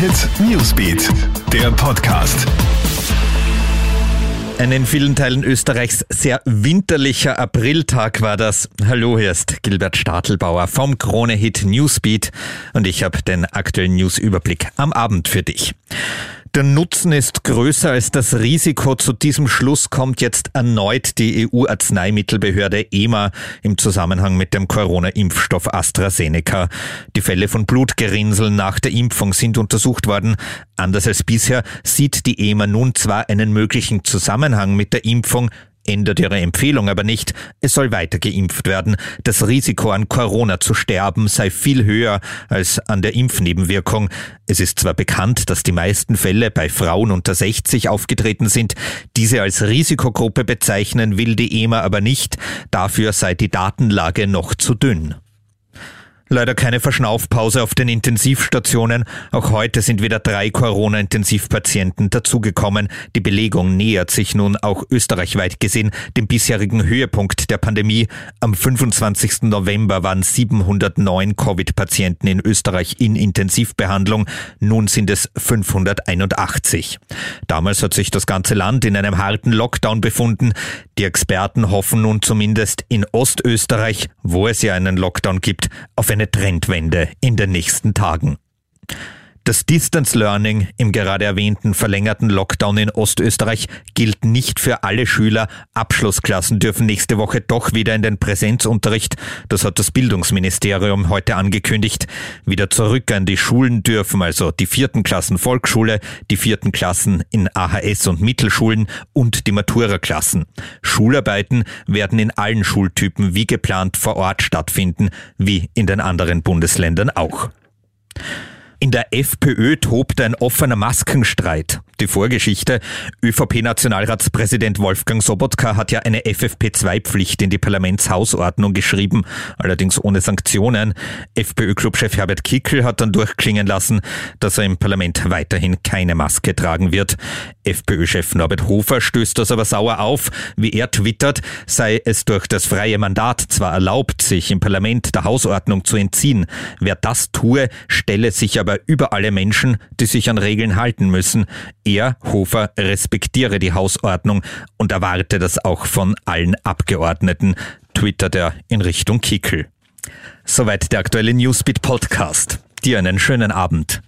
Hit Newsbeat, der Podcast. Ein in vielen Teilen Österreichs sehr winterlicher Apriltag war das. Hallo, hier ist Gilbert Stadelbauer vom Krone Hit Newsbeat und ich habe den aktuellen Newsüberblick am Abend für dich. Der Nutzen ist größer als das Risiko. Zu diesem Schluss kommt jetzt erneut die EU-Arzneimittelbehörde EMA im Zusammenhang mit dem Corona-Impfstoff AstraZeneca. Die Fälle von Blutgerinnseln nach der Impfung sind untersucht worden. Anders als bisher sieht die EMA nun zwar einen möglichen Zusammenhang mit der Impfung, ändert ihre Empfehlung aber nicht. Es soll weiter geimpft werden. Das Risiko an Corona zu sterben sei viel höher als an der Impfnebenwirkung. Es ist zwar bekannt, dass die meisten Fälle bei Frauen unter 60 aufgetreten sind. Diese als Risikogruppe bezeichnen will die EMA aber nicht. Dafür sei die Datenlage noch zu dünn. Leider keine Verschnaufpause auf den Intensivstationen. Auch heute sind wieder drei Corona-Intensivpatienten dazugekommen. Die Belegung nähert sich nun auch österreichweit gesehen dem bisherigen Höhepunkt der Pandemie. Am 25. November waren 709 Covid-Patienten in Österreich in Intensivbehandlung. Nun sind es 581. Damals hat sich das ganze Land in einem harten Lockdown befunden. Die Experten hoffen nun zumindest in Ostösterreich, wo es ja einen Lockdown gibt, auf eine Trendwende in den nächsten Tagen. Das Distance Learning im gerade erwähnten verlängerten Lockdown in Ostösterreich gilt nicht für alle Schüler. Abschlussklassen dürfen nächste Woche doch wieder in den Präsenzunterricht. Das hat das Bildungsministerium heute angekündigt. Wieder zurück an die Schulen dürfen also die vierten Klassen Volksschule, die vierten Klassen in AHS und Mittelschulen und die Matura-Klassen. Schularbeiten werden in allen Schultypen wie geplant vor Ort stattfinden, wie in den anderen Bundesländern auch. In der FPÖ tobt ein offener Maskenstreit. Die Vorgeschichte. ÖVP-Nationalratspräsident Wolfgang Sobotka hat ja eine FFP2-Pflicht in die Parlamentshausordnung geschrieben, allerdings ohne Sanktionen. FPÖ-Clubchef Herbert Kickel hat dann durchklingen lassen, dass er im Parlament weiterhin keine Maske tragen wird. FPÖ-Chef Norbert Hofer stößt das aber sauer auf. Wie er twittert, sei es durch das freie Mandat zwar erlaubt, sich im Parlament der Hausordnung zu entziehen. Wer das tue, stelle sich aber über alle Menschen, die sich an Regeln halten müssen. Er, Hofer, respektiere die Hausordnung und erwarte das auch von allen Abgeordneten, twittert er in Richtung Kickel. Soweit der aktuelle Newsbeat Podcast. Dir einen schönen Abend.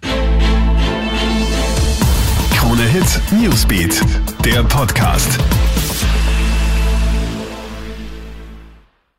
Krone Hit Newsbeat, der Podcast.